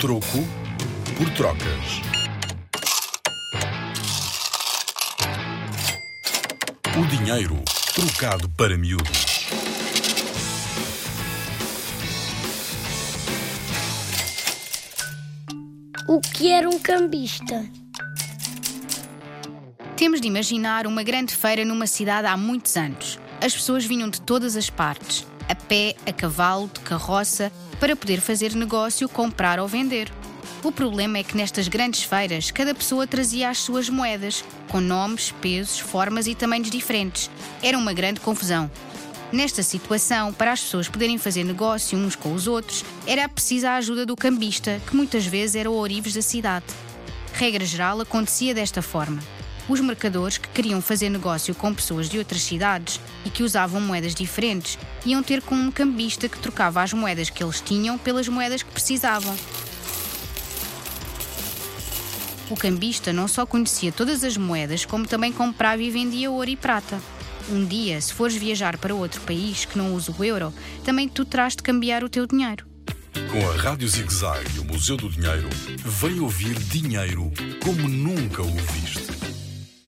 Troco por trocas. O dinheiro trocado para miúdos. O que era um cambista? Temos de imaginar uma grande feira numa cidade há muitos anos. As pessoas vinham de todas as partes, a pé, a cavalo, de carroça, para poder fazer negócio, comprar ou vender. O problema é que nestas grandes feiras cada pessoa trazia as suas moedas, com nomes, pesos, formas e tamanhos diferentes. Era uma grande confusão. Nesta situação, para as pessoas poderem fazer negócio uns com os outros, era preciso a ajuda do cambista, que muitas vezes era o ourives da cidade. Regra geral, acontecia desta forma. Os mercadores que queriam fazer negócio com pessoas de outras cidades e que usavam moedas diferentes iam ter com um cambista que trocava as moedas que eles tinham pelas moedas que precisavam. O cambista não só conhecia todas as moedas, como também comprava e vendia ouro e prata. Um dia, se fores viajar para outro país que não usa o euro, também tu terás de cambiar o teu dinheiro. Com a Rádio ZigZag e o Museu do Dinheiro, vem ouvir dinheiro como nunca o viste.